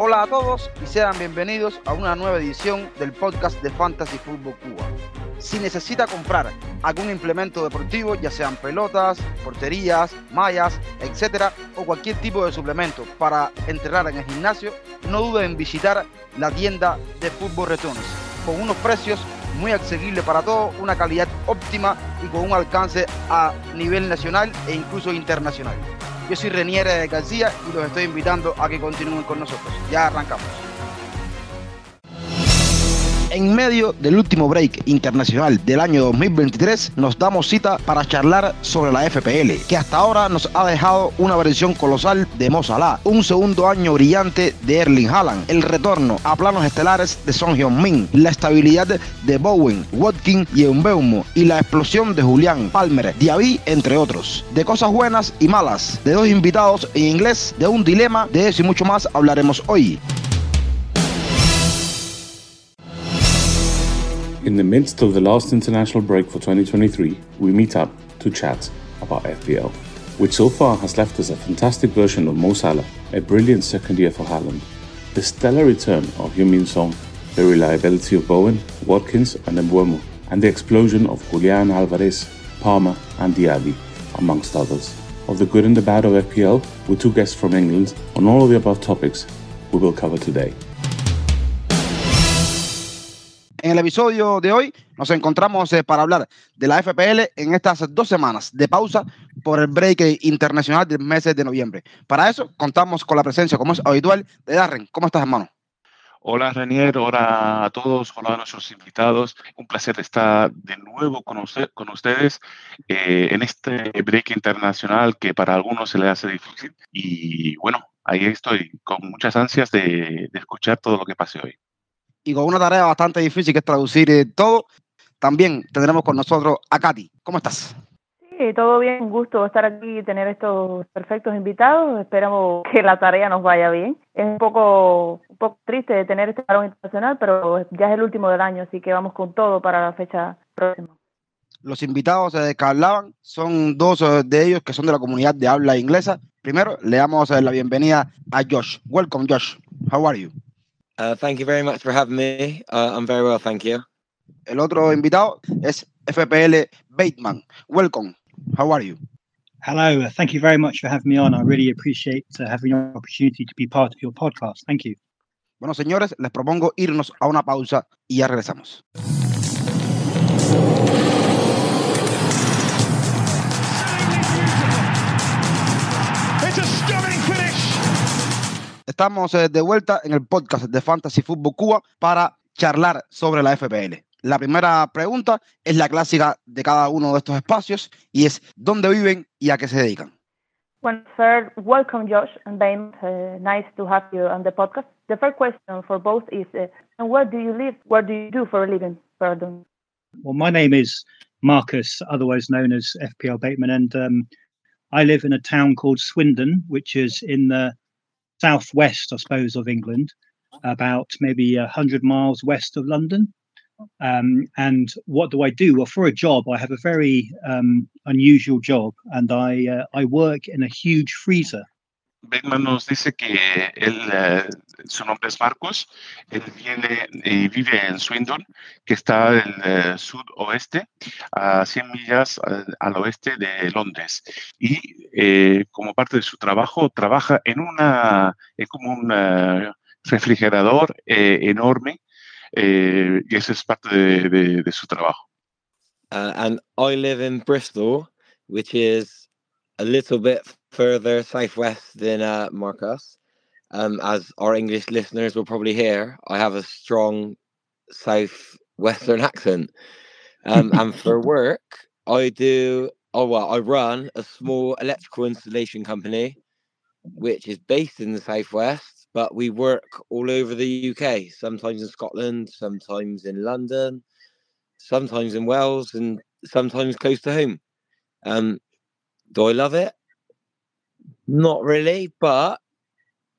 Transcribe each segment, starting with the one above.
Hola a todos y sean bienvenidos a una nueva edición del podcast de Fantasy Football Cuba. Si necesita comprar algún implemento deportivo, ya sean pelotas, porterías, mallas, etcétera, o cualquier tipo de suplemento para entrenar en el gimnasio, no dude en visitar la tienda de Fútbol Returns con unos precios muy accesibles para todos, una calidad óptima y con un alcance a nivel nacional e incluso internacional. Yo soy Reniere García y los estoy invitando a que continúen con nosotros. Ya arrancamos. En medio del último break internacional del año 2023, nos damos cita para charlar sobre la FPL, que hasta ahora nos ha dejado una versión colosal de Mo Salah, un segundo año brillante de Erling Haaland, el retorno a planos estelares de Son Heung-min, la estabilidad de Bowen, Watkins y Eunbeumo, y la explosión de Julián, Palmer, Diaby, entre otros. De cosas buenas y malas, de dos invitados en inglés, de un dilema, de eso y mucho más hablaremos hoy. In the midst of the last international break for 2023, we meet up to chat about FPL, which so far has left us a fantastic version of Mo Salah, a brilliant second year for Haaland, the stellar return of Heung-Min Song, the reliability of Bowen, Watkins and Mbuemo, and the explosion of Julian Alvarez, Palmer and Diaby, amongst others. Of the good and the bad of FPL, with two guests from England on all of the above topics we will cover today. En el episodio de hoy nos encontramos eh, para hablar de la FPL en estas dos semanas de pausa por el break internacional del mes de noviembre. Para eso contamos con la presencia, como es habitual, de Darren. ¿Cómo estás, hermano? Hola Renier, hola a todos, hola a nuestros invitados. Un placer estar de nuevo con, usted, con ustedes eh, en este break internacional que para algunos se le hace difícil. Y bueno, ahí estoy con muchas ansias de, de escuchar todo lo que pase hoy y con una tarea bastante difícil que es traducir eh, todo. También tendremos con nosotros a Katy. ¿Cómo estás? Sí, todo bien, un gusto estar aquí y tener estos perfectos invitados. Esperamos que la tarea nos vaya bien. Es un poco, un poco triste tener este parón internacional, pero ya es el último del año, así que vamos con todo para la fecha próxima. Los invitados eh, que hablaban son dos eh, de ellos que son de la comunidad de habla inglesa. Primero, le damos la bienvenida a Josh. Welcome, Josh. How are you? Uh, thank you very much for having me. Uh, I'm very well, thank you. El otro invitado es FPL Bateman. Welcome. How are you? Hello. Uh, thank you very much for having me on. I really appreciate uh, having the opportunity to be part of your podcast. Thank you. Bueno, señores, les propongo irnos a una pausa y ya regresamos. Estamos eh, de vuelta en el podcast de Fantasy Football Cuba para charlar sobre la FPL. La primera pregunta es la clásica de cada uno de estos espacios y es ¿dónde viven y a qué se dedican? Well, third, welcome Josh and Ben. Uh, nice to have you on the podcast. The first question for both is, uh, where do you live? What do you do for a living? Pardon. Well, my name is Marcus, otherwise known as FPL Bateman, and um, I live in a town called Swindon, which is in the southwest, I suppose, of England, about maybe a hundred miles west of London. Um, and what do I do? Well, for a job, I have a very um, unusual job, and I uh, I work in a huge freezer. Beckman nos dice que él, uh, su nombre es Marcos, él viene y vive en Swindon, que está en el uh, sudoeste, a 100 millas al, al oeste de Londres. Y eh, como parte de su trabajo, trabaja en una, es como un uh, refrigerador eh, enorme, eh, y eso es parte de su trabajo. Uh, and I live in Bristol, which is a little bit further southwest than uh, Marcus. Um, as our English listeners will probably hear, I have a strong southwestern accent. Um, and for work, I do, oh, well, I run a small electrical installation company, which is based in the southwest, but we work all over the UK, sometimes in Scotland, sometimes in London, sometimes in Wales, and sometimes close to home. Um, do I love it? Not really, but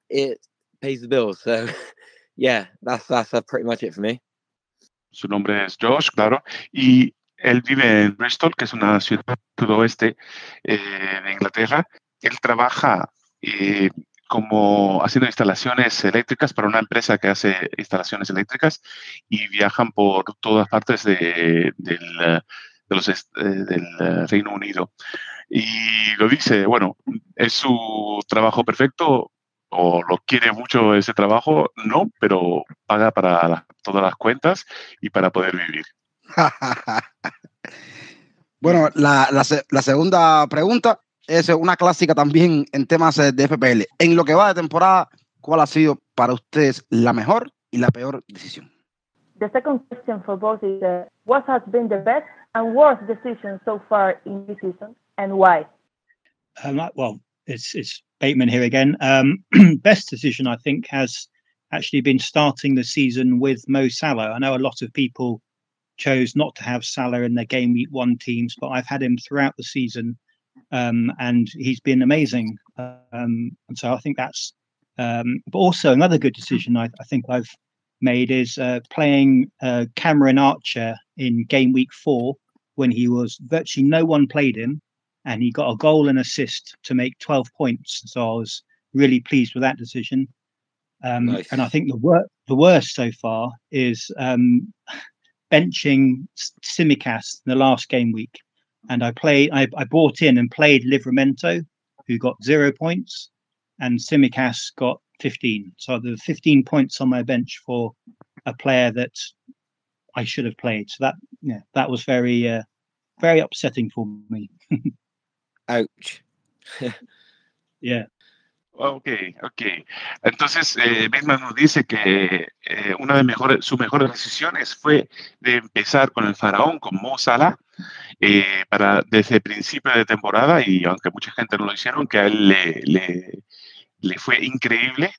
it pays the bills. So yeah, that's that's uh, pretty much it for me. Su nombre es Josh, claro, y él vive en Bristol, que es una ciudad sudoeste eh, de Inglaterra. Él trabaja eh, como haciendo instalaciones eléctricas para una empresa que hace instalaciones eléctricas y viajan por todas partes de, del, los, del Reino Unido. Y lo dice, bueno, es su trabajo perfecto, o lo quiere mucho ese trabajo, no, pero paga para todas las cuentas y para poder vivir. bueno, la, la, segunda pregunta es una clásica también en temas eh, de FPL. En lo que va de temporada, ¿cuál ha sido para ustedes la mejor y la peor decisión? The second question for both is uh, what has been the best and worst decision so far in this season and why? Um, well, it's it's Bateman here again. Um, best decision, I think, has actually been starting the season with Mo Salah. I know a lot of people chose not to have Salah in their game week one teams, but I've had him throughout the season, um, and he's been amazing. Um, and so I think that's. Um, but also another good decision I, I think I've made is uh, playing uh, Cameron Archer in game week four when he was virtually no one played him and he got a goal and assist to make 12 points. So I was really pleased with that decision. Um, nice. And I think the wor- the worst so far is um, benching Simicast in the last game week. And I played, I, I bought in and played Livramento, who got zero points, and Simicast got 15. So the 15 points on my bench for a player that I should have played. So that yeah, that was very uh, very upsetting for me. Ouch. yeah. Ok, ok. Entonces, eh, nos dice que eh, una de mejores, sus mejores decisiones fue de empezar con el faraón, con Mo Salah, eh, para, desde el principio de temporada, y aunque mucha gente no lo hicieron, que a él le, le, le fue increíble.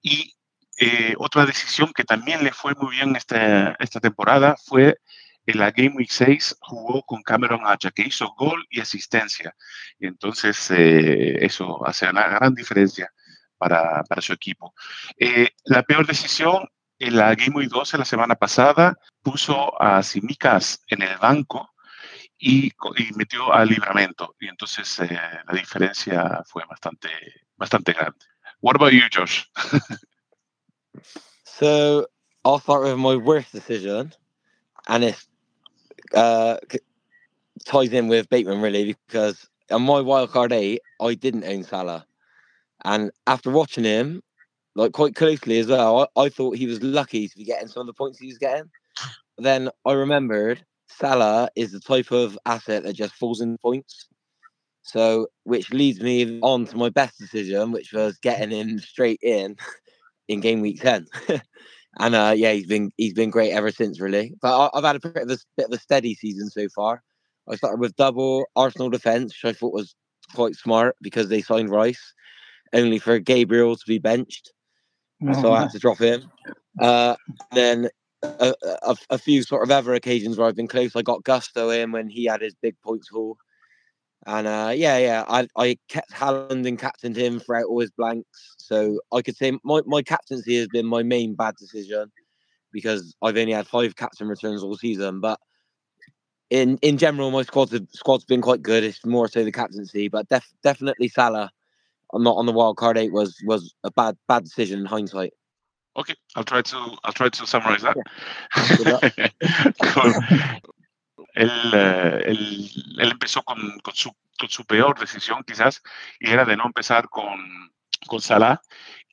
Y eh, otra decisión que también le fue muy bien esta, esta temporada fue en la Game Week 6 jugó con Cameron Hacha, que hizo gol y asistencia. Y entonces eh, eso hace una gran diferencia para, para su equipo. Eh, la peor decisión en la Game Week 12 la semana pasada puso a Simicas en el banco y, y metió al libramento. Y entonces la diferencia fue bastante, bastante grande. What about you, Josh? so I'll start with my worst decision, and it uh, ties in with Bateman really because on my wildcard eight, I didn't own Salah, and after watching him like quite closely as well, I, I thought he was lucky to be getting some of the points he was getting. But then I remembered Salah is the type of asset that just falls in points. So, which leads me on to my best decision, which was getting him straight in in game week 10. and uh, yeah, he's been he's been great ever since, really. But I, have had a bit of a, bit of a steady season so far. I started with double Arsenal defense, which I thought was quite smart because they signed Rice, only for Gabriel to be benched, oh, so I had to drop him. Uh, then a, a, a, few sort of other occasions where I've been close. I got Gusto in when he had his big points haul. And uh, yeah, yeah, I, I kept Haaland and captained him throughout all his blanks. So I could say my, my captaincy has been my main bad decision because I've only had five captain returns all season. But in in general, my squad's squad's been quite good. It's more so the captaincy, but def, definitely Salah. I'm not on the wild card eight was was a bad bad decision in hindsight. Okay, I'll try to I'll try to summarize that. Yeah. él, eh, él, él empezó con, con, su, con, su, peor decisión quizás, y era de no empezar con, con Salah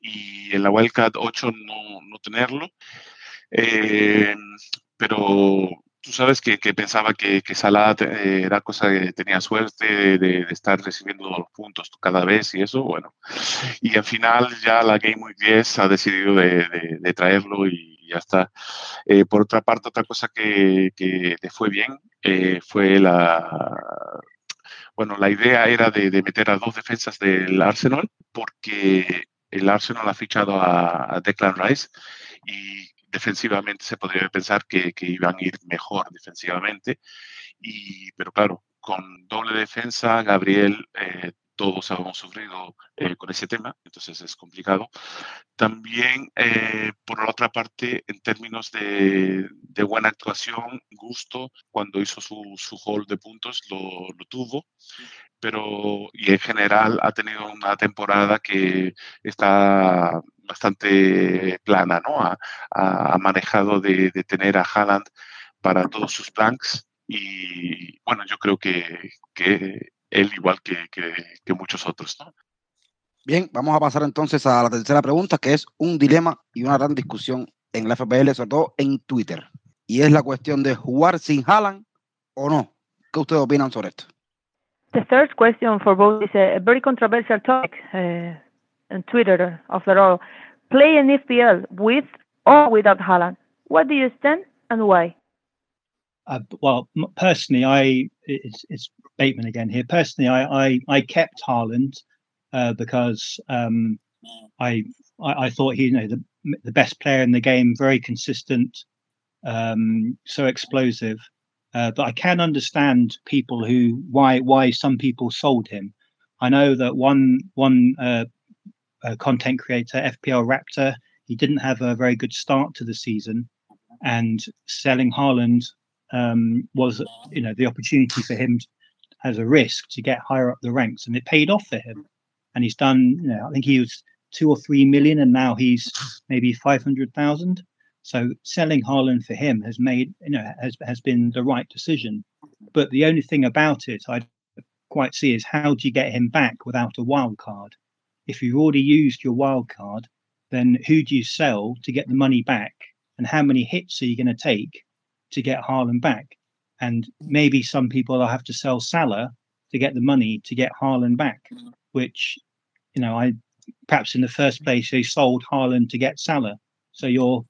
y en la Wildcat 8 no, no tenerlo. Eh, pero tú sabes que, que pensaba que, que Salah eh, era cosa que tenía suerte de, de, estar recibiendo los puntos cada vez y eso, bueno. Y al final ya la Game Week 10 ha decidido de, de traerlo y ya está. Eh, por otra parte, otra cosa que, que le fue bien eh, fue la... Bueno, la idea era de, meter a dos defensas del Arsenal porque el Arsenal ha fichado a, Declan Rice y defensivamente se podría pensar que, que iban a ir mejor defensivamente. Y, pero claro, con doble defensa, Gabriel eh, todos hemos sufrido eh, con ese tema, entonces es complicado. También, eh, por otra parte, en términos de, buena actuación, gusto, cuando hizo su, su haul de puntos, lo, lo tuvo pero y en general ha tenido una temporada que está bastante plana, ¿no? Ha, manejado de, tener a Haaland para todos sus blanks y bueno, yo creo que, que él igual que, que, muchos otros, ¿no? Bien, vamos a pasar entonces a la tercera pregunta, que es un dilema y una gran discusión en la FPL, sobre todo en Twitter. Y es la cuestión de jugar sin Haaland o no. ¿Qué ustedes opinan sobre esto? The third question for both is a very controversial topic uh, on Twitter, after all. Play an FPL with or without Haaland. What do you stand and why? Uh, well, personally, I it's, it's Bateman again here. Personally, I I, I kept Harland uh, because um, I, I, I thought he you know the the best player in the game, very consistent, um, so explosive. Uh, but I can understand people who why why some people sold him. I know that one one uh, uh, content creator, FPL Raptor, he didn't have a very good start to the season, and selling Haaland um, was you know the opportunity for him as a risk to get higher up the ranks, and it paid off for him. And he's done you know I think he was two or three million, and now he's maybe five hundred thousand. So selling Haaland for him has made you know has has been the right decision. But the only thing about it I quite see is how do you get him back without a wild card? If you've already used your wild card, then who do you sell to get the money back? And how many hits are you going to take to get Haaland back? And maybe some people will have to sell Salah to get the money to get Haaland back, which, you know, I perhaps in the first place they sold Haaland to get Salah. So you're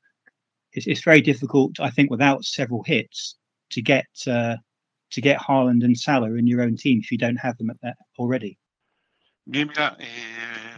it's, it's very difficult, I think, without several hits to get uh, to get Haaland and Salah in your own team if you don't have them at that already. Bien, mira, eh,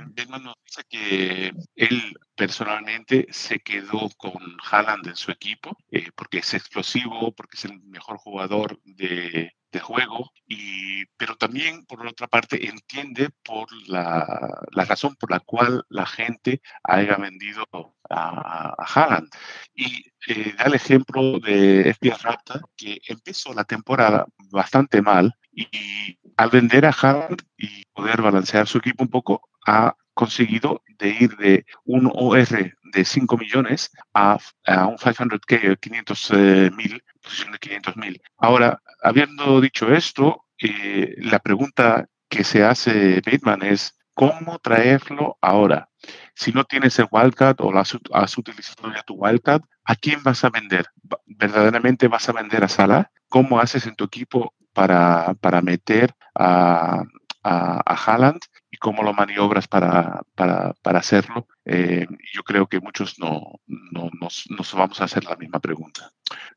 Bedman nos dice que él personalmente se quedó con Haaland en su equipo eh, porque es explosivo, porque es el mejor jugador de, juego, y, pero también, por otra parte, entiende por la, la razón por la cual la gente haya vendido a, a Haaland. Y eh, da el ejemplo de FPS Raptor, que empezó la temporada bastante mal y al vender a Haaland y poder balancear su equipo un poco, ha conseguido de ir de un OR de 5 millones a, a un 500K, 500 mil, posición de 500 mil. Ahora, habiendo dicho esto, eh, la pregunta que se hace Bateman es, ¿cómo traerlo ahora? Si no tienes el wildcard o has, utilizado ya tu wildcard, ¿a quién vas a vender? ¿Verdaderamente vas a vender a Salah? ¿Cómo haces en tu equipo para, para meter a, a, a Haaland cómo lo maniobras para, para, para hacerlo. Eh, yo creo que muchos no, no nos, nos, vamos a hacer la misma pregunta.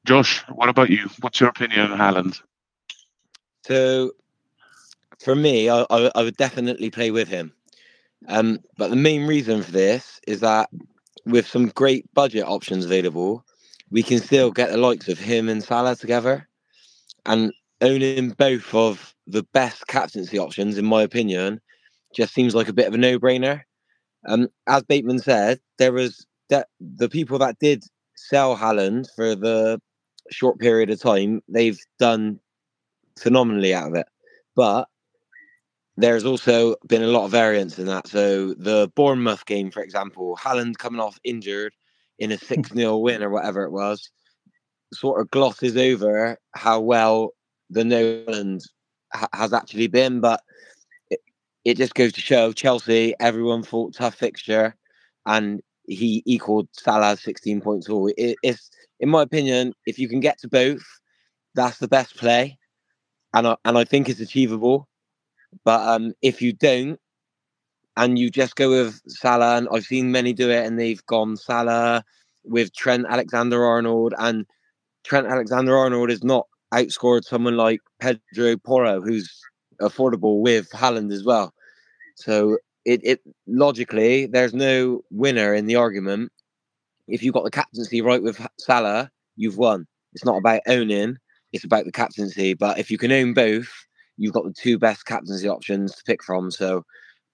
Josh, what about you? What's your opinion on Haaland? So, for me, I, I, I would definitely play with him. Um, but the main reason for this is that with some great budget options available, we can still get the likes of him and Salah together. And owning both of the best captaincy options, in my opinion, just seems like a bit of a no-brainer. Um, as Bateman said, there was that the people that did sell Halland for the short period of time, they've done phenomenally out of it. But there's also been a lot of variance in that. So the Bournemouth game, for example, Halland coming off injured in a 6 0 win or whatever it was, sort of glosses over how well the Noland ha- has actually been. But it, just goes to show Chelsea, everyone thought tough fixture, and he equaled Salah's 16 points all. It, it's, in my opinion, if you can get to both, that's the best play. And I, and I think it's achievable. But um, if you don't, and you just go with Salah, and I've seen many do it, and they've gone Salah with Trent Alexander Arnold, and Trent Alexander Arnold is not outscored someone like Pedro Porro, who's affordable with Haaland as well. So it, it logically there's no winner in the argument. If you've got the captaincy right with Salah, you've won. It's not about owning; it's about the captaincy. But if you can own both, you've got the two best captaincy options to pick from. So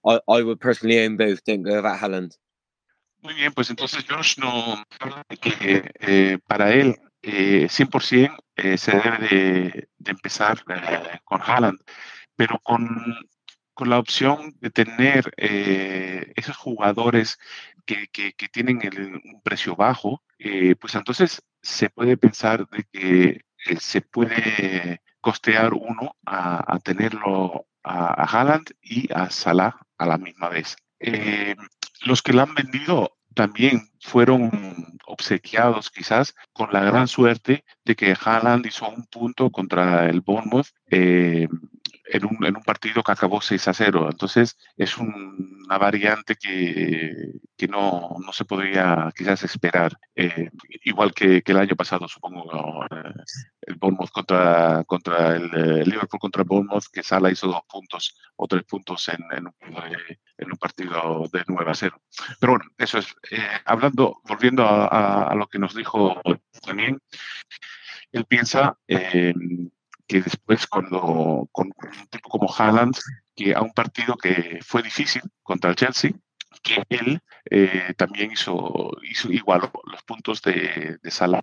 I, I would personally own both. Don't go about Holland. Muy bien, pues entonces Josh no que eh, para él eh, 100% eh, se debe de, de empezar eh, con Haaland, pero con, con, la opción de tener eh, esos jugadores que, que, tienen el, un precio bajo, eh, pues entonces se puede pensar de que se puede costear uno a, tenerlo a, a, Haaland y a Salah a la misma vez. Eh, los que la han vendido también fueron obsequiados quizás con la gran suerte de que Haaland hizo un punto contra el Bournemouth eh, en, un, en, un, partido que acabó 6 a 0. Entonces es un, una variante que, que no, no, se podría quizás esperar, eh, igual que, que, el año pasado, supongo, eh, el Bournemouth contra, contra el, el, Liverpool contra Bournemouth, que Sala hizo dos puntos o tres puntos en, en, un, en un, partido de 9 a 0. Pero bueno, eso es, eh, hablando, volviendo a, a, a, lo que nos dijo también, él piensa eh, que después cuando con un tipo como Haaland, que a un partido que fue difícil contra el Chelsea, que él eh, también hizo, hizo igual los puntos de, de Salah.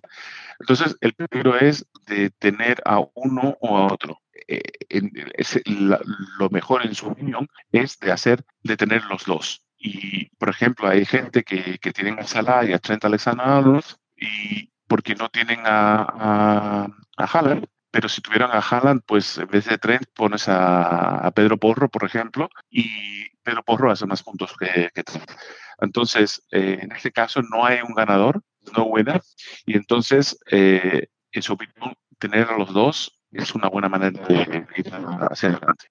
Entonces, el peligro es de tener a uno o a otro. Eh, en, es, la, lo mejor, en su opinión, es de hacer, de tener los dos. Y, por ejemplo, hay gente que, que tienen a Salah y a Trent Alexander-Arnold y porque no tienen a, a, a Haaland, pero si tuvieran a Haaland, pues en vez de Trent pones a, Pedro Porro, por ejemplo, y Pedro Porro hace más puntos que, que Trent. Entonces, eh, en este caso no hay un ganador, no winner, y entonces, eh, en su opinión, tener a los dos es una buena manera de ir hacia adelante.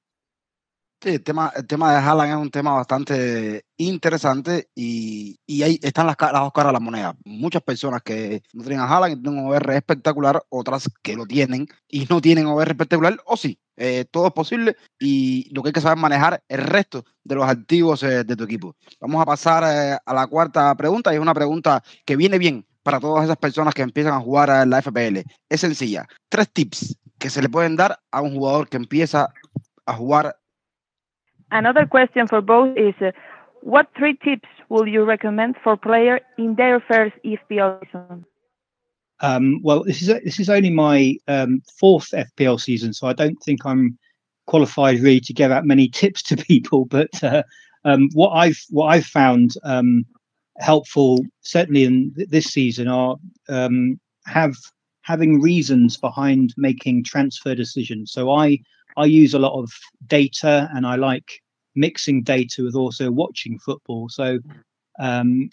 El tema, el tema de Haaland es un tema bastante interesante y, y ahí están las, las, dos caras de la moneda. Muchas personas que no tienen a Haaland y tienen un OR espectacular, otras que lo tienen y no tienen OR espectacular, o sí, eh, todo es posible y lo que hay que saber manejar el resto de los activos eh, de tu equipo. Vamos a pasar eh, a la cuarta pregunta y es una pregunta que viene bien para todas esas personas que empiezan a jugar en la FPL. Es sencilla. Tres tips que se le pueden dar a un jugador que empieza a jugar Another question for both is uh, what three tips will you recommend for player in their first FPL season? Um, well, this is this is only my um, fourth FPL season, so I don't think I'm qualified really to give out many tips to people. But uh, um, what I've what I've found um, helpful, certainly in th- this season, are um, have having reasons behind making transfer decisions. So I I use a lot of data and I like mixing data with also watching football. So um,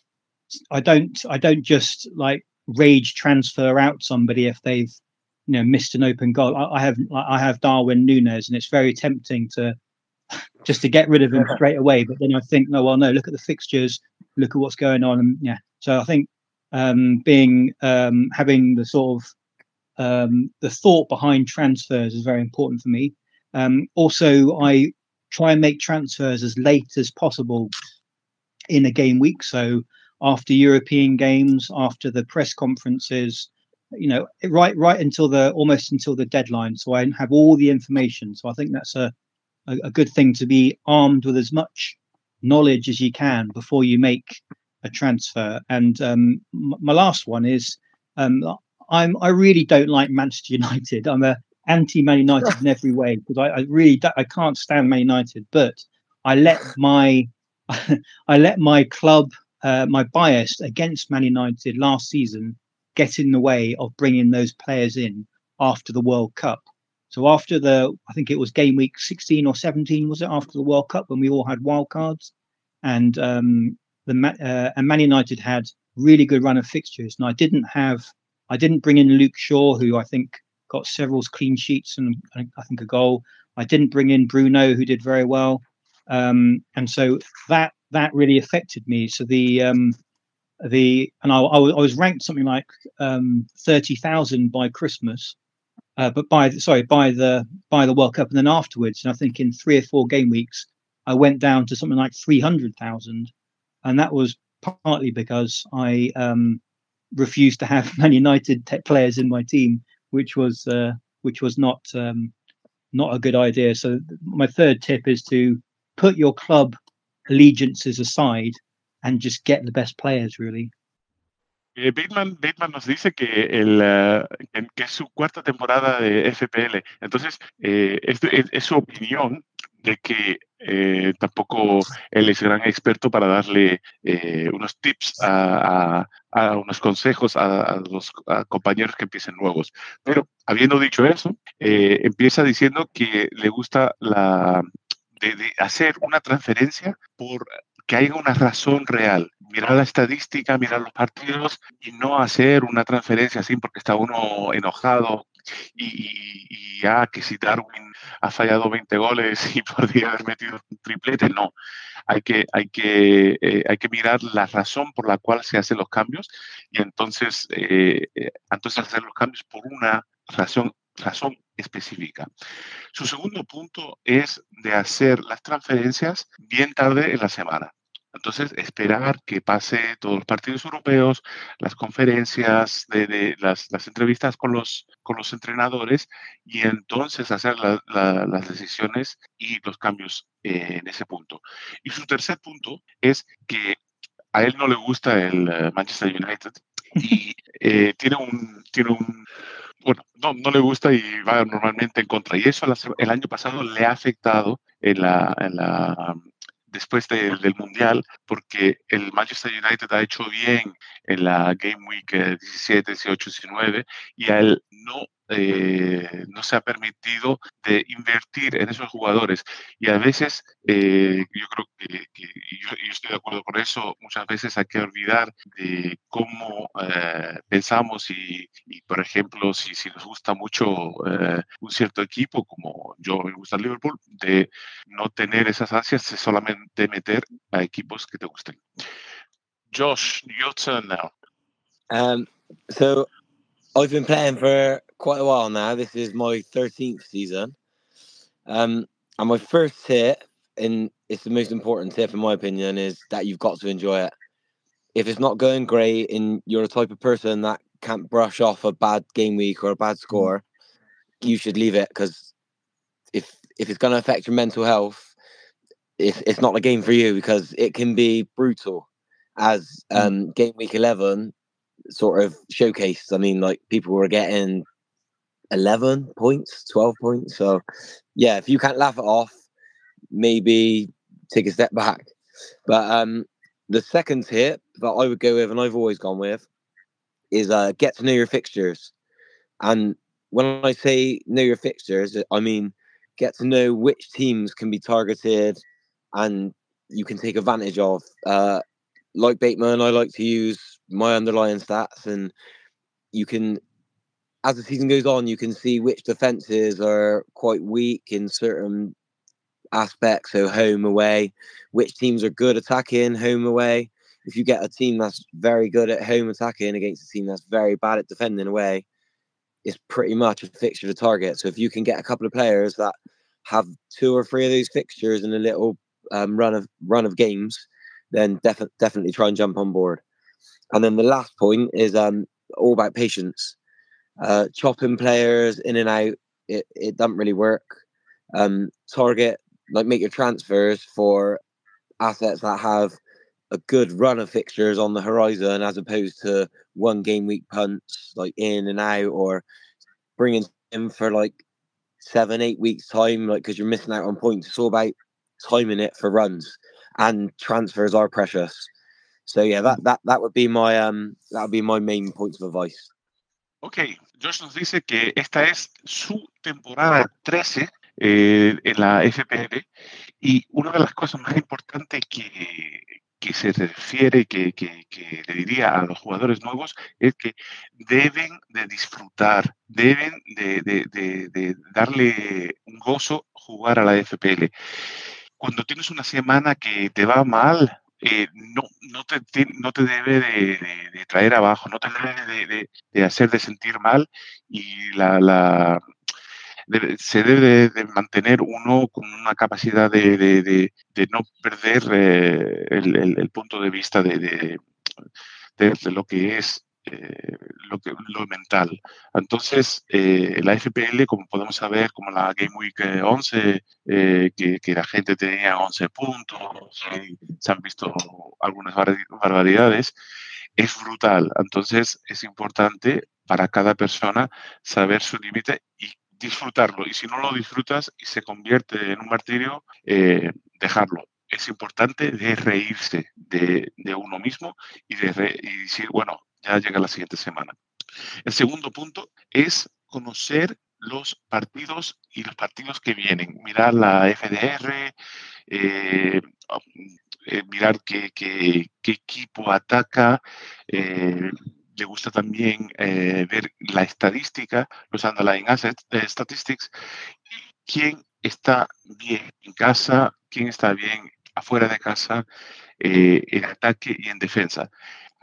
I don't I don't just like rage transfer out somebody if they've you know missed an open goal. I, I have I have Darwin Nunes and it's very tempting to just to get rid of him straight away. But then I think no, well no, look at the fixtures, look at what's going on, and yeah. So I think um, being um, having the sort of um, the thought behind transfers is very important for me. Um, also, I try and make transfers as late as possible in a game week. So after European games, after the press conferences, you know, right right until the almost until the deadline. So I have all the information. So I think that's a a, a good thing to be armed with as much knowledge as you can before you make a transfer. And um, my last one is um, I'm I really don't like Manchester United. I'm a anti Man United in every way because I, I really I can't stand Man United, but I let my I let my club uh, my bias against Man United last season get in the way of bringing those players in after the World Cup. So after the I think it was game week 16 or 17 was it after the World Cup when we all had wild cards and um, the uh, and Man United had really good run of fixtures and I didn't have I didn't bring in Luke Shaw who I think got several clean sheets and I think a goal. I didn't bring in Bruno, who did very well, um, and so that that really affected me. So the um, the and I, I, was ranked something like um, thirty thousand by Christmas, uh, but by sorry by the by the World Cup, and then afterwards, and I think in three or four game weeks, I went down to something like three hundred thousand, and that was partly because I um, refused to have Man United players in my team which was uh, which was not um, not a good idea. So my third tip is to put your club allegiances aside and just get the best players really. Eh, Bateman, Bateman, nos dice que, el, uh, que, es su cuarta temporada de FPL. Entonces, eh, es, es, es, su opinión de que eh, tampoco él es gran experto para darle eh, unos tips, a, unos consejos a, los compañeros que empiecen nuevos. Pero habiendo dicho eso, eh, empieza diciendo que le gusta la, de hacer una transferencia por que haya una razón real. Mirar la estadística, mirar los partidos y no hacer una transferencia así porque está uno enojado y, y ah, que si Darwin ha fallado 20 goles y podría haber metido un triplete, no. Hay que, hay, que, eh, hay que mirar la razón por la cual se hacen los cambios y entonces, eh, entonces hacer los cambios por una razón razón específica. Su segundo punto es de hacer las transferencias bien tarde en la semana. Entonces, esperar que pase todos los partidos europeos, las conferencias, de, de las, las, entrevistas con los, con los entrenadores y entonces hacer la, la, las decisiones y los cambios eh, en ese punto. Y su tercer punto es que a él no le gusta el uh, Manchester United y eh, tiene un, tiene un bueno, no, no, le gusta y va normalmente en contra. Y eso el año pasado le ha afectado en la, en la después de, del Mundial, porque el Manchester United ha hecho bien en la Game Week 17, 18, 19 y a él no eh, no se ha permitido de invertir en esos jugadores. Y a veces, eh, yo creo que, que yo, estoy de acuerdo con eso, muchas veces hay que olvidar de cómo eh, pensamos y, por ejemplo, si, si nos gusta mucho un cierto equipo, como yo me gusta el Liverpool, de no tener esas ansias, de solamente meter a equipos que te gusten. Josh, your turn now. Um, so I've been playing for quite a while now. This is my 13th season. Um, and my first tip, and it's the most important tip in my opinion, is that you've got to enjoy it. If it's not going great and you're a type of person that can't brush off a bad game week or a bad score, you should leave it because if if it's going to affect your mental health, it's it's not a game for you because it can be brutal. As um, game week eleven sort of showcased, I mean, like people were getting 11 points, 12 points. So, yeah, if you can't laugh it off, maybe take a step back. But um, the second tip that I would go with, and I've always gone with, is uh, get to know your fixtures. And when I say know your fixtures, I mean get to know which teams can be targeted and you can take advantage of. Uh, like Bateman, I like to use my underlying stats, and you can as the season goes on, you can see which defenses are quite weak in certain aspects, so home, away, which teams are good attacking, home, away. If you get a team that's very good at home attacking against a team that's very bad at defending away, it's pretty much a fixture to target. So if you can get a couple of players that have two or three of those fixtures in a little um, run of run of games, then def- definitely try and jump on board. And then the last point is um, all about patience uh, chopping players in and out, it, it doesn't really work. Um, target, like make your transfers for assets that have a good run of fixtures on the horizon as opposed to one game week punts like in and out or bringing in for like seven, eight weeks time, like because you're missing out on points. It's all about timing it for runs and transfers are precious. So yeah, that that that would be my um that would be my main points of advice. Ok, Josh nos dice que esta es su temporada 13 eh, en la FPL y una de las cosas más importantes que, que se refiere, que, que, que, le diría a los jugadores nuevos, es que deben de disfrutar, deben de, de, de, de darle un gozo jugar a la FPL. Cuando tienes una semana que te va mal, eh, no, no, te, no te debe de, traer abajo, no te debe de, hacer de sentir mal y la, la se debe de mantener uno con una capacidad de, no perder eh, el, punto de vista de, lo que es eh, lo, mental. Entonces, eh, la FPL, como podemos saber, como la Game Week 11, que, que, la gente tenía 11 puntos, se han visto algunas barbaridades, es brutal. Entonces, es importante para cada persona saber su límite y disfrutarlo. Y si no lo disfrutas y se convierte en un martirio, dejarlo es importante de reírse de, uno mismo y de decir, bueno, ya llega la siguiente semana. El segundo punto es conocer los partidos y los partidos que vienen. Mirar la FDR, eh, eh, mirar qué, equipo ataca. Eh, le gusta también ver la estadística, los underlying assets, statistics, quién está bien en casa, quién está bien afuera de casa, eh, en ataque y en defensa.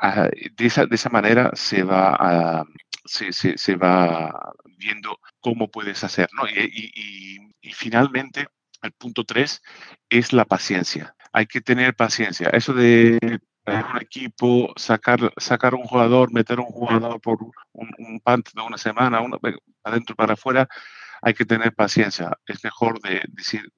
Ah, de, esa, de esa manera se va, a, se, se, va viendo cómo puedes hacer. ¿no? Y, y, finalmente, el punto tres es la paciencia. Hay que tener paciencia. Eso de un equipo, sacar, sacar un jugador, meter un jugador por un, un punt de una semana, una, adentro para afuera, hay que tener paciencia. Es mejor de decir,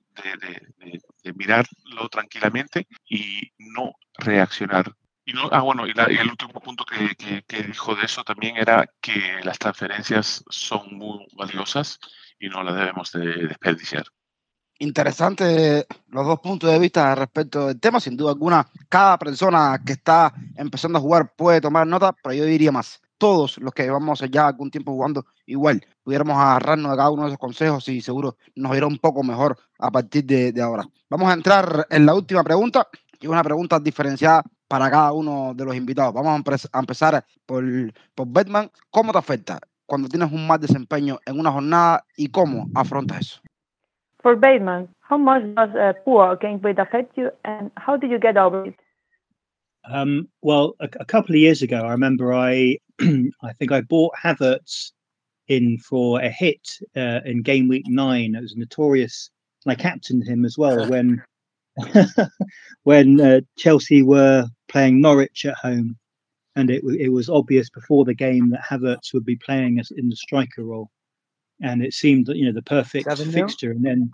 de, mirarlo tranquilamente y no reaccionar. Y no, ah, bueno, y, el último punto que, que, dijo de eso también era que las transferencias son muy valiosas y no las debemos de desperdiciar. Interesante los dos puntos de vista respecto del tema, sin duda alguna. Cada persona que está empezando a jugar puede tomar nota, pero yo diría más todos los que llevamos ya algún tiempo jugando igual, pudiéramos agarrarnos de cada uno de esos consejos y seguro nos irá un poco mejor a partir de, ahora. Vamos a entrar en la última pregunta, que es una pregunta diferenciada para cada uno de los invitados. Vamos a, empezar por, por Batman. ¿Cómo te afecta cuando tienes un mal desempeño en una jornada y cómo afrontas eso? For Bateman, how much does a poor game weight affect you and how did you get over it? Um, well, a, a, couple of years ago, I remember I I think I bought Havertz in for a hit uh, in game week nine. It was notorious. And I captained him as well when when uh, Chelsea were playing Norwich at home, and it it was obvious before the game that Havertz would be playing as in the striker role, and it seemed that you know the perfect fixture. And then,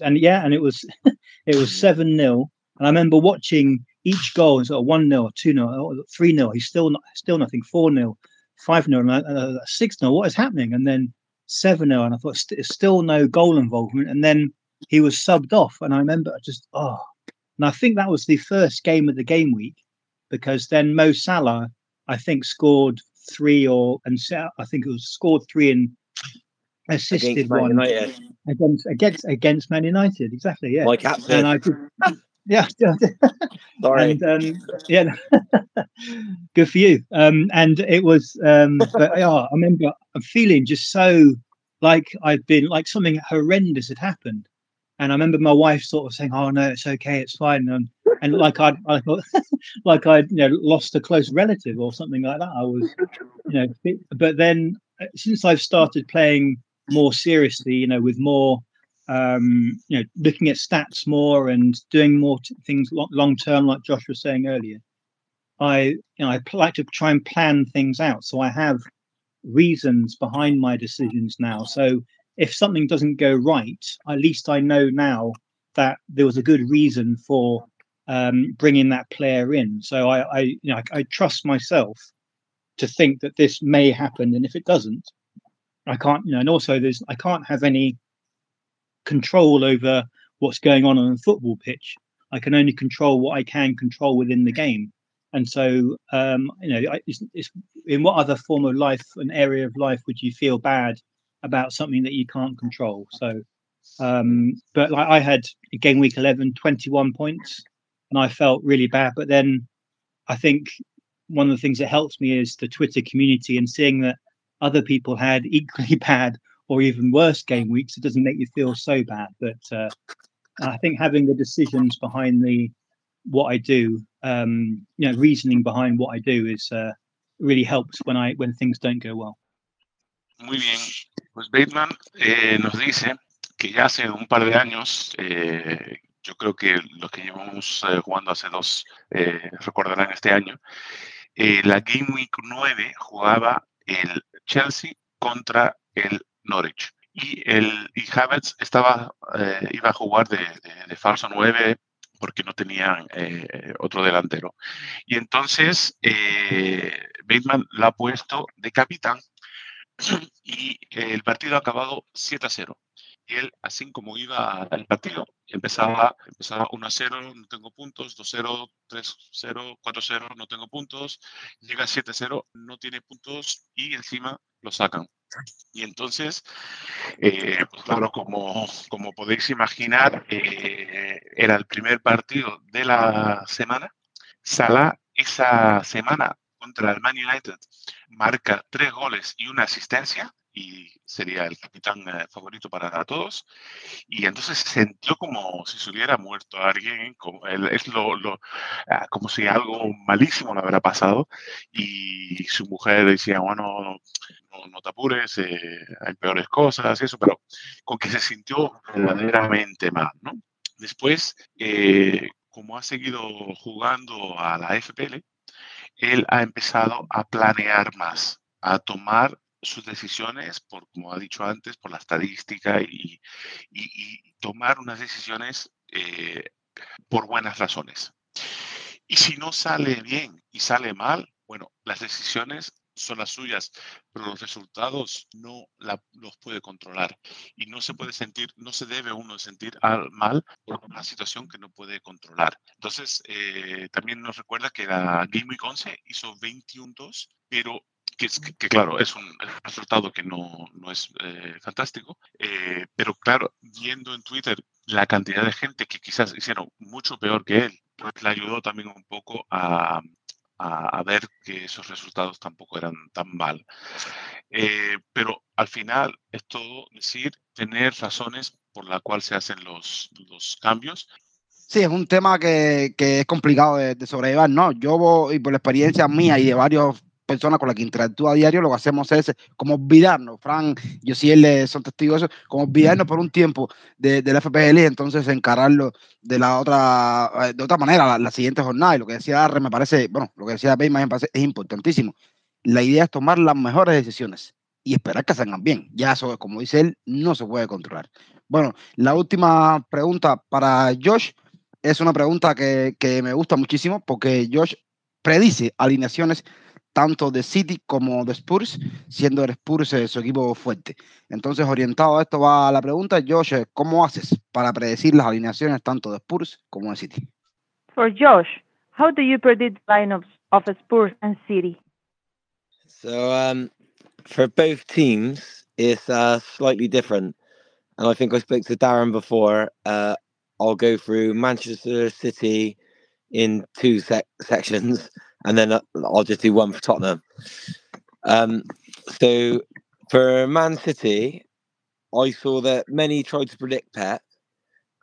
and yeah, and it was it was seven 0 And I remember watching each goal is a one 0 two 0 three 0 He's still not still nothing. Four 0 five 0 uh, six 0 What is happening? And then seven 0 and I thought st- still no goal involvement. And then he was subbed off, and I remember just oh, and I think that was the first game of the game week because then Mo Salah I think scored three or and I think it was scored three and assisted against one against against against Man United. Exactly, yeah. My captain. And I yeah, sorry. And, um, yeah, good for you. Um, and it was, um, but yeah, I remember I'm feeling just so like I've been like something horrendous had happened, and I remember my wife sort of saying, "Oh no, it's okay, it's fine," and, and like I'd I like I'd you know lost a close relative or something like that. I was, you know, but then uh, since I've started playing more seriously, you know, with more um, you know, looking at stats more and doing more t- things long term, like Josh was saying earlier. I, you know, I like to try and plan things out, so I have reasons behind my decisions now. So if something doesn't go right, at least I know now that there was a good reason for um, bringing that player in. So I, I you know, I, I trust myself to think that this may happen, and if it doesn't, I can't, you know, and also there's I can't have any control over what's going on on a football pitch. I can only control what I can control within the game. And so, um, you know, it's, it's, in what other form of life, an area of life, would you feel bad about something that you can't control? So, um, but like I had game week 11, 21 points, and I felt really bad. But then I think one of the things that helps me is the Twitter community and seeing that other people had equally bad or even worse game weeks, it doesn't make you feel so bad. But uh, I think having the decisions behind the what I do, um, you know, reasoning behind what I do is uh, really helps when I when things don't go well. Muy bien, pues Bateman eh, nos dice que ya hace un par de años, eh, yo creo que los que llevamos eh, jugando hace dos eh, recordarán este año, la Game Week 9 jugaba el Chelsea contra el Norwich. Y, el, y Havertz estaba, iba a jugar de, de, falso 9 porque no tenían otro delantero. Y entonces Bateman la ha puesto de capitán y el partido ha acabado 7 a 0. Y él, así como iba al partido, empezaba, empezaba 1 a 0, no tengo puntos, 2 0, 3 0, 4 0, no tengo puntos, llega a 7 a 0, no tiene puntos y encima lo sacan. Y entonces, eh, pues claro, como, como podéis imaginar, eh, era el primer partido de la semana. Salah esa semana contra el Man United marca tres goles y una asistencia y sería el capitán eh, favorito para todos. Y entonces se sintió como si se hubiera muerto alguien, como, es lo, ah, como si algo malísimo le hubiera pasado. Y su mujer decía, bueno, no, no te apures, eh, hay peores cosas y eso, pero con que se sintió verdaderamente mal, ¿no? Después, eh, como ha seguido jugando a la FPL, él ha empezado a planear más, a tomar sus decisiones, por, como ha dicho antes, por la estadística y, tomar unas decisiones eh, por buenas razones. Y si no sale bien y sale mal, bueno, las decisiones son las suyas, pero los resultados no los puede controlar y no se puede sentir, no se debe uno sentir mal por una situación que no puede controlar. Entonces, eh, también nos recuerda que la Game Week 11 hizo 21-2, pero que, que, claro, es un, resultado que no, no es eh, fantástico, eh, pero claro, viendo en Twitter la cantidad de gente que quizás hicieron mucho peor que él, pues le ayudó también un poco a, a, ver que esos resultados tampoco eran tan mal. Eh, pero al final es todo decir, tener razones por la cual se hacen los, los cambios Sí, es un tema que, que es complicado de, de, sobrellevar, ¿no? Yo, y por la experiencia mía y de varios personas con las que interactúa a diario, lo que hacemos es como olvidarnos, Fran, yo sí él son testigos de eso, como olvidarnos por un tiempo de, del FPL y entonces encararlo de la otra, eh, de otra manera, la, siguiente jornada. Y lo que decía Arre me parece, bueno, lo que decía Bayman me parece es importantísimo. La idea es tomar las mejores decisiones y esperar que salgan bien. Ya eso, como dice él, no se puede controlar. Bueno, la última pregunta para Josh es una pregunta que, que me gusta muchísimo porque Josh predice alineaciones tanto de City como de Spurs, siendo el Spurs eh, su equipo fuerte. Entonces, orientado a esto va la pregunta, Josh, ¿cómo haces para predecir las alineaciones tanto de Spurs como de City? For Josh, how do you predict lineups of Spurs and City? So, um, for both teams, it's uh, slightly different. And I think I spoke to Darren before. Uh, I'll go through Manchester City in two sec- sections. And then uh, I'll just do one for Tottenham. Um, so for Man City, I saw that many tried to predict Pep,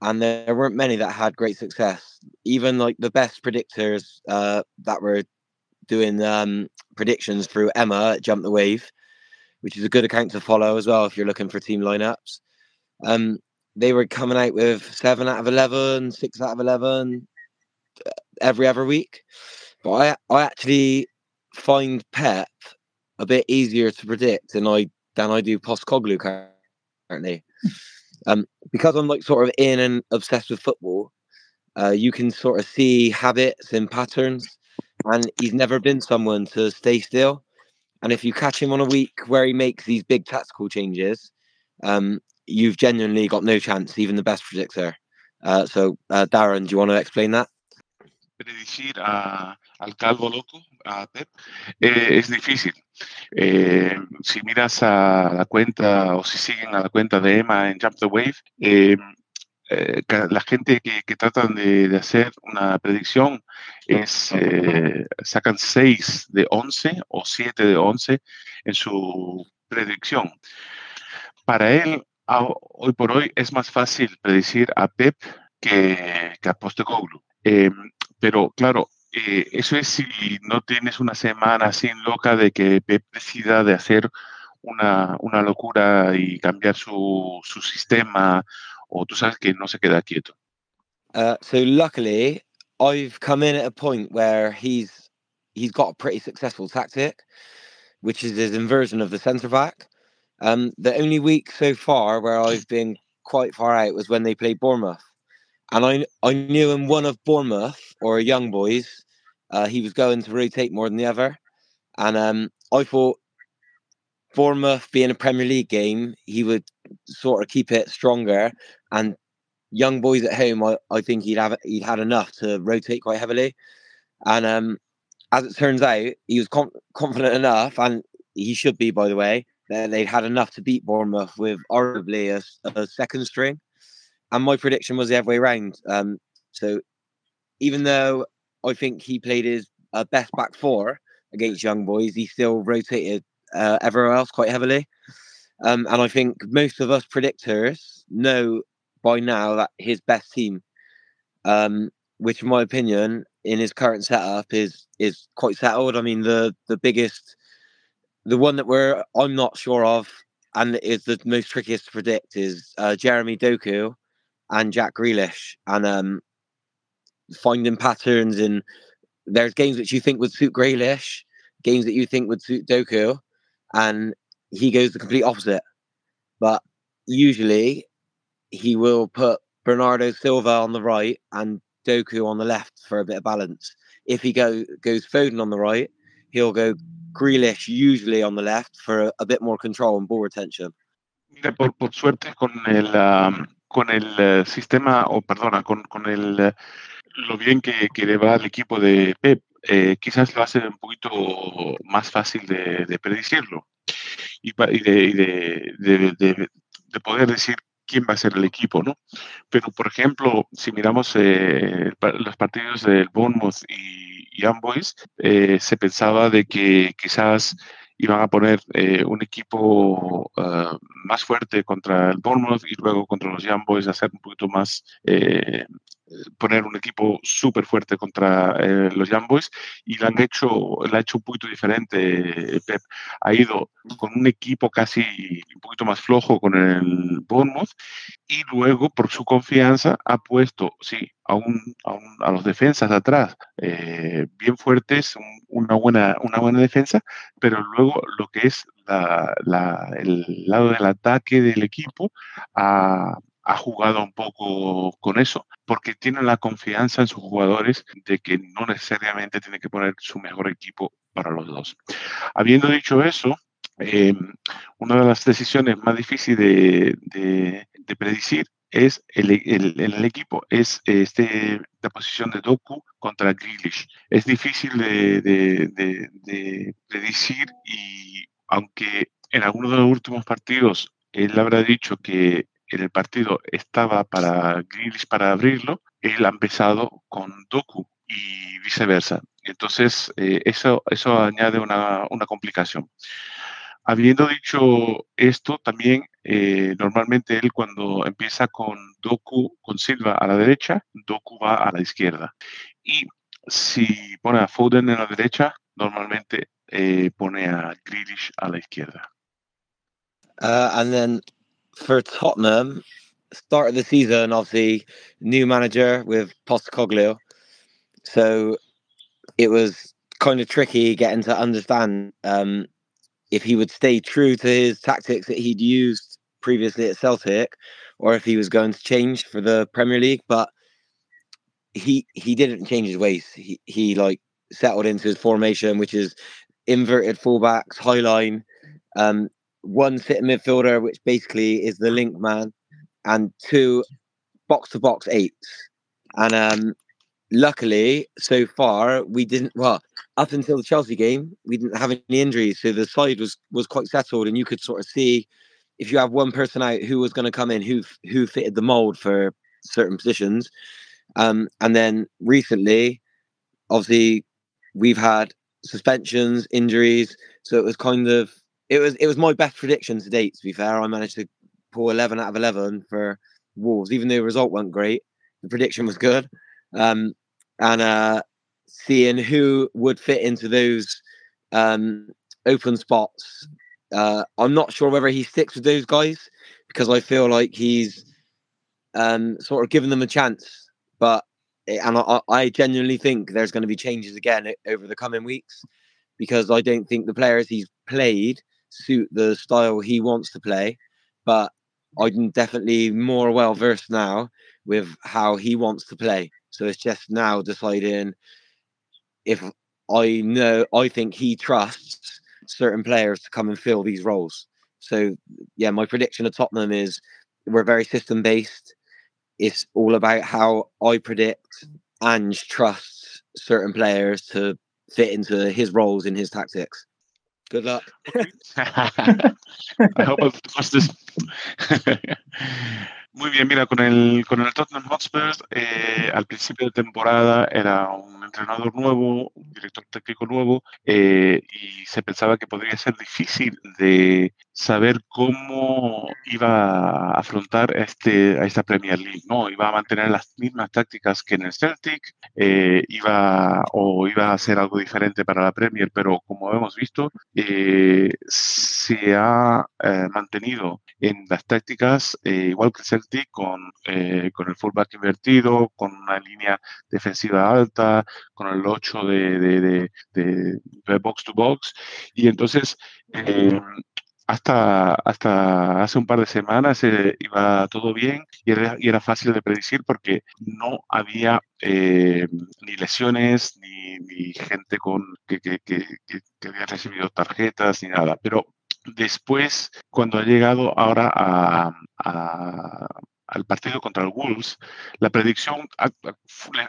and there weren't many that had great success. Even like the best predictors uh, that were doing um, predictions through Emma Jump the Wave, which is a good account to follow as well if you're looking for team lineups. Um, they were coming out with seven out of 11, six out of 11 uh, every other week. But I I actually find Pep a bit easier to predict than I than I do Postcoglu currently. um, because I'm like sort of in and obsessed with football, uh, you can sort of see habits and patterns, and he's never been someone to stay still. And if you catch him on a week where he makes these big tactical changes, um, you've genuinely got no chance, even the best predictor. Uh, so, uh, Darren, do you want to explain that? Predecir a, al calvo loco, a Pep, eh, es difícil. Eh, si miras a la cuenta o si siguen a la cuenta de Emma en Jump the Wave, eh, eh la gente que, que tratan de, de, hacer una predicción es sacan 6 de 11 o 7 de 11 en su predicción. Para él, hoy por hoy, es más fácil predecir a Pep que, que a Postecoglou. Eh, pero claro, eh, eso es si no tienes una semana así loca de que Pep decida de hacer una, una locura y cambiar su, su sistema o tú sabes que no se queda quieto. Uh, so luckily, I've come in at a point where he's he's got a pretty successful tactic, which is his inversion of the centre back. Um, the only week so far where I've been quite far out was when they played Bournemouth, and I I knew in one of Bournemouth or Young Boys, uh, he was going to rotate more than the other, and um, I thought Bournemouth being a Premier League game, he would sort of keep it stronger. And young boys at home, I, I think he'd have he'd had enough to rotate quite heavily. And um, as it turns out, he was com- confident enough, and he should be, by the way, that they'd had enough to beat Bournemouth with arguably a, a second string. And my prediction was the other way around. Um, so even though I think he played his uh, best back four against young boys, he still rotated uh, everywhere else quite heavily. Um, and I think most of us predictors know by now that his best team, um, which in my opinion, in his current setup, is is quite settled. I mean, the the biggest, the one that we're I'm not sure of, and is the most trickiest to predict is uh, Jeremy Doku and Jack Grealish, and um, finding patterns in there's games which you think would suit Grealish, games that you think would suit Doku, and he goes the complete opposite. But usually he will put Bernardo Silva on the right and Doku on the left for a bit of balance. If he go goes Foden on the right, he'll go Grealish usually on the left for a, a bit more control and ball retention. Por, por suerte con el um, con el uh, sistema o perdona con, con el uh, lo bien que, que le va al equipo de Pep eh, quizás lo hace un poquito más fácil de, de predecirlo y, de, de, de, poder decir quién va a ser el equipo, ¿no? Pero, por ejemplo, si miramos eh, los partidos del Bournemouth y, y Boys, eh, se pensaba de que quizás iban a poner eh, un equipo uh, más fuerte contra el Bournemouth y luego contra los Young Boys hacer un poquito más eh, poner un equipo súper fuerte contra eh, los Young Boys y lo han hecho, lo ha hecho un poquito diferente Pep. Ha ido con un equipo casi un poquito más flojo con el Bournemouth y luego por su confianza ha puesto, sí, a, un, a, un, a los defensas de atrás eh, bien fuertes, un, una, buena, una buena defensa, pero luego lo que es la, la, el lado del ataque del equipo ha, ha jugado un poco con eso, porque tiene la confianza en sus jugadores de que no necesariamente tiene que poner su mejor equipo para los dos. Habiendo dicho eso, eh, una de las decisiones más difíciles de, de, de predecir es el, el, el, equipo, es este, la posición de Doku contra Grealish. Es difícil de, de, de, decir y aunque en algunos de los últimos partidos él habrá dicho que el partido estaba para Grealish para abrirlo, él ha empezado con Doku y viceversa. Entonces, eh, eso, eso añade una, una, complicación. Habiendo dicho esto, también eh, normalmente él cuando empieza con Doku, con Silva a la derecha, Doku va a la izquierda. Y si pone a Foden en la derecha, normalmente eh, pone a Grealish a la izquierda. Uh, and then for Tottenham, start of the season, obviously, new manager with Postecoglou. So it was kind of tricky getting to understand um, if he would stay true to his tactics that he'd used previously at Celtic or if he was going to change for the Premier League. But he he didn't change his ways. He he like settled into his formation, which is inverted fullbacks, high line, um, one sitting midfielder, which basically is the link man, and two box to box eights. And um, luckily, so far, we didn't. Well, up until the Chelsea game, we didn't have any injuries, so the side was was quite settled, and you could sort of see if you have one person out who was going to come in who who fitted the mold for certain positions. Um, and then recently, obviously, we've had suspensions, injuries, so it was kind of it was it was my best prediction to date. To be fair, I managed to pull eleven out of eleven for Wolves, even though the result wasn't great. The prediction was good, um, and uh, seeing who would fit into those um, open spots. Uh, I'm not sure whether he sticks with those guys because I feel like he's um, sort of given them a chance, but and I, I genuinely think there's going to be changes again over the coming weeks because I don't think the players he's played suit the style he wants to play. But I'm definitely more well versed now with how he wants to play. So it's just now deciding if I know I think he trusts certain players to come and fill these roles. So yeah, my prediction of Tottenham is we're very system based. It's all about how I predict Ange trusts certain players to fit into his roles in his tactics. Good luck. Muy bien, mira, con el, con el Tottenham Hotspur, eh, al principio de temporada era un entrenador nuevo, un director técnico nuevo, eh, y se pensaba que podría ser difícil de saber cómo iba a afrontar este, a esta Premier League, ¿no? Iba a mantener las mismas tácticas que en el Celtic, eh, iba, o iba a hacer algo diferente para la Premier, pero como hemos visto, se ha mantenido en las tácticas, igual que el Celtic, con, eh, con el fullback invertido, con una línea defensiva alta, con el 8 de, de, box to box. Y entonces, eh, hasta, hasta hace un par de semanas eh, iba todo bien y era, y era, fácil de predecir porque no había ni lesiones ni, ni gente con, que, que, que, que, había recibido tarjetas ni nada. Pero Después, cuando ha llegado ahora al partido contra el Wolves, la predicción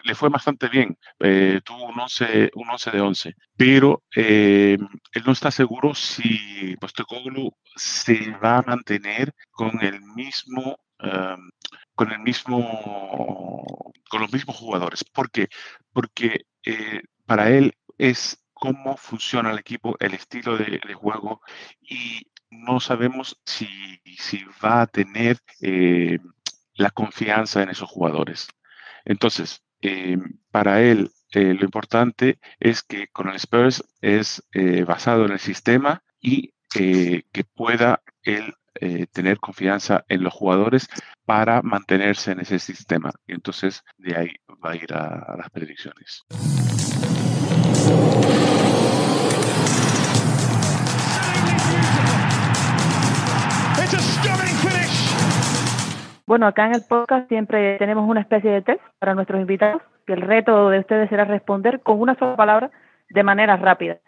le, fue bastante bien. Eh, tuvo un 11, un 11 de 11. Pero eh, él no está seguro si Postecoglou se va a mantener con el mismo. Em, con el mismo con los mismos jugadores. ¿Por qué? Porque eh, para él es cómo funciona el equipo, el estilo de, juego y no sabemos si, si va a tener eh, la confianza en esos jugadores. Entonces, eh, para él eh, lo importante es que con el Spurs es basado en el sistema y que pueda él tener confianza en los jugadores para mantenerse en ese sistema. Y entonces de ahí va a ir a las predicciones. Bueno, acá en el podcast siempre tenemos una especie de test para nuestros invitados y el reto de ustedes será responder con una sola palabra de manera rápida.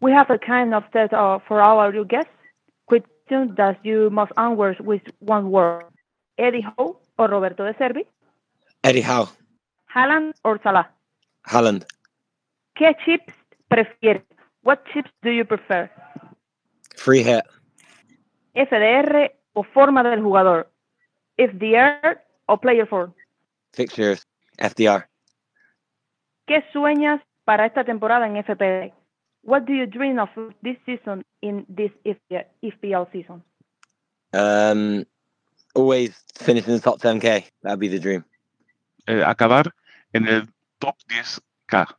We have a kind of test uh, for our new guests. Questions that you must answer with one word. Eddie Howe o Roberto de Servi. Eddie Howe. Haaland or Salah. Haaland. ¿Qué chips prefieres? What chips do you prefer? Free hit. FDR o forma del jugador. FDR o Player 4? Fixtures, FDR. ¿Qué sueñas para esta temporada en FPL? What do you dream of this season in this FPL season? Um, always finishing the top 10k. That'd be the dream. Eh, acabar en el top 10k.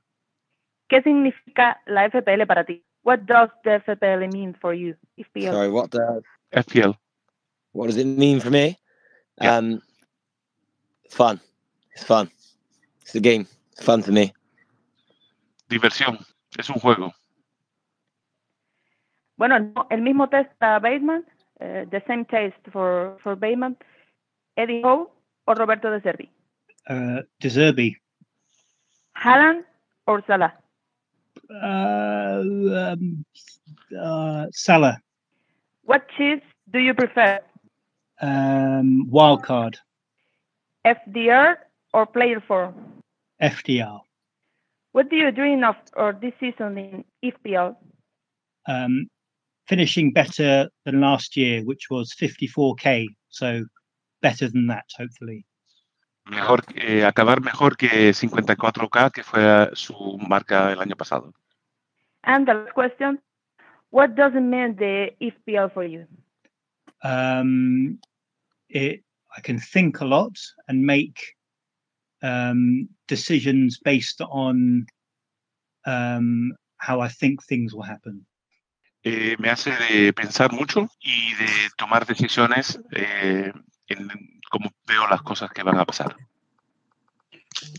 ¿Qué significa la FPL para ti? What does the FPL mean for you? FPL. Sorry, what does FPL? What does it mean for me? Um, fun. It's fun. It's a game. It's fun to me. Diversión. Es un juego. Bueno, el mismo test para Bateman. Uh, the same test for, for Bateman. Eddie Howe o Roberto De Zerbi? Uh, De Zerbi. Haaland or Salah? Uh, um, uh, Salah. What cheese do you prefer? Um, wild card. FDR or player four? FDR. What do you dream of or this season in FPL? Um, finishing better than last year, which was 54k. So better than that, hopefully. Mejor, eh, acabar mejor que 54k, que fue su marca el año pasado. And the last question: What does it mean the FPL for you? Um, it I can think a lot and make um, decisions based on um, how I think things will happen. Eh, me hace de pensar mucho y de tomar decisiones eh, en cómo veo las cosas que van a pasar.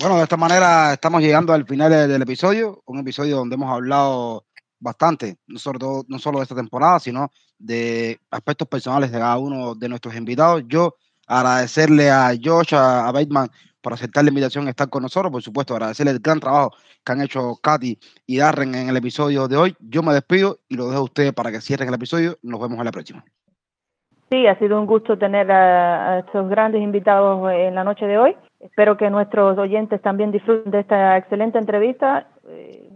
Bueno, de esta manera estamos llegando al final del episodio, un episodio donde hemos hablado bastante, no solo, no solo de esta temporada, sino de aspectos personales de cada uno de nuestros invitados. Yo agradecerle a Josh, a, a Bateman por aceptar la invitación a estar con nosotros. Por supuesto, agradecerle el gran trabajo que han hecho Katy y Darren en el episodio de hoy. Yo me despido y lo dejo a ustedes para que cierren el episodio. Nos vemos en la próxima. Sí, ha sido un gusto tener a, estos grandes invitados en la noche de hoy. Espero que nuestros oyentes también disfruten de esta excelente entrevista.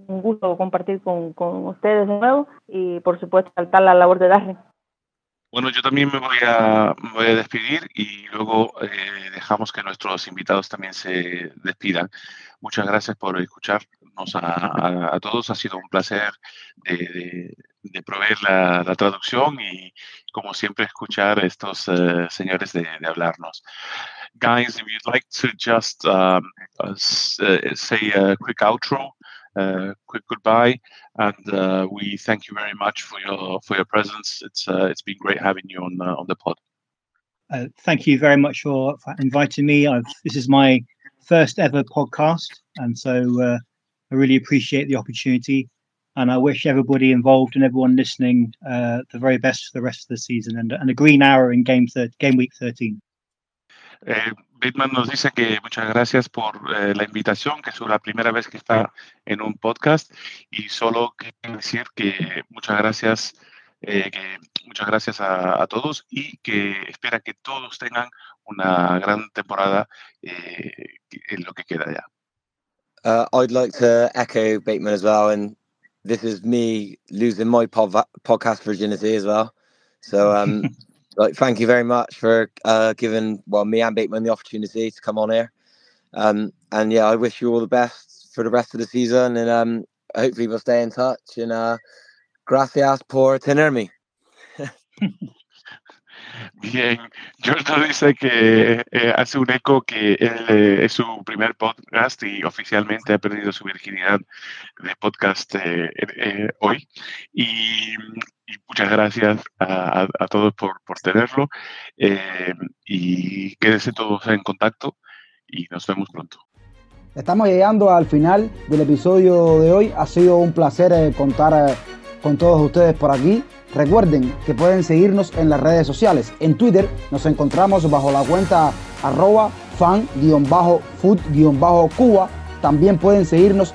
Eh, un gusto compartir con, con ustedes de nuevo y, por supuesto, saltar la labor de Darren. Bueno, yo también me voy a, voy a despedir y luego eh, dejamos que nuestros invitados también se despidan. Muchas gracias por escucharnos a, todos. Ha sido un placer de, de, proveer la, la, traducción y, como siempre, escuchar a estos uh, señores de, de, hablarnos. Guys, if you'd like to just um, uh, say a quick outro, quick goodbye, and uh, we thank you very much for your for your presence. It's uh, it's been great having you on on the pod. Uh, thank you very much for, for inviting me. I've, this is my first ever podcast, and so uh, I really appreciate the opportunity. And I wish everybody involved and everyone listening uh, the very best for the rest of the season and, and a green hour in game thir- game week 13. Eh, Bateman nos dice que muchas gracias por eh, la invitación, que es la primera vez que está en un podcast y solo quiero decir que muchas gracias, eh, que muchas gracias a, a, todos y que espera que todos tengan una gran temporada eh, en lo que queda ya. Uh, I'd like to echo Bateman as well, and this is me losing my pod podcast virginity as well. So um, like thank you very much for uh, giving well me and Bateman the opportunity to come on here. Um, and yeah, I wish you all the best for the rest of the season, and um, hopefully we'll stay in touch. And uh, gracias por tenerme. Bien, George dice que eh, hace un eco que él eh, es su primer podcast y oficialmente ha perdido su virginidad de podcast eh, eh hoy. Y, y, muchas gracias a, todos por, por tenerlo. Eh, y quédense todos en contacto y nos vemos pronto. Estamos llegando al final del episodio de hoy. Ha sido un placer eh, contar con todos ustedes por aquí. Recuerden que pueden seguirnos en las redes sociales. En Twitter nos encontramos bajo la cuenta arroba fan-food-cuba. También pueden seguirnos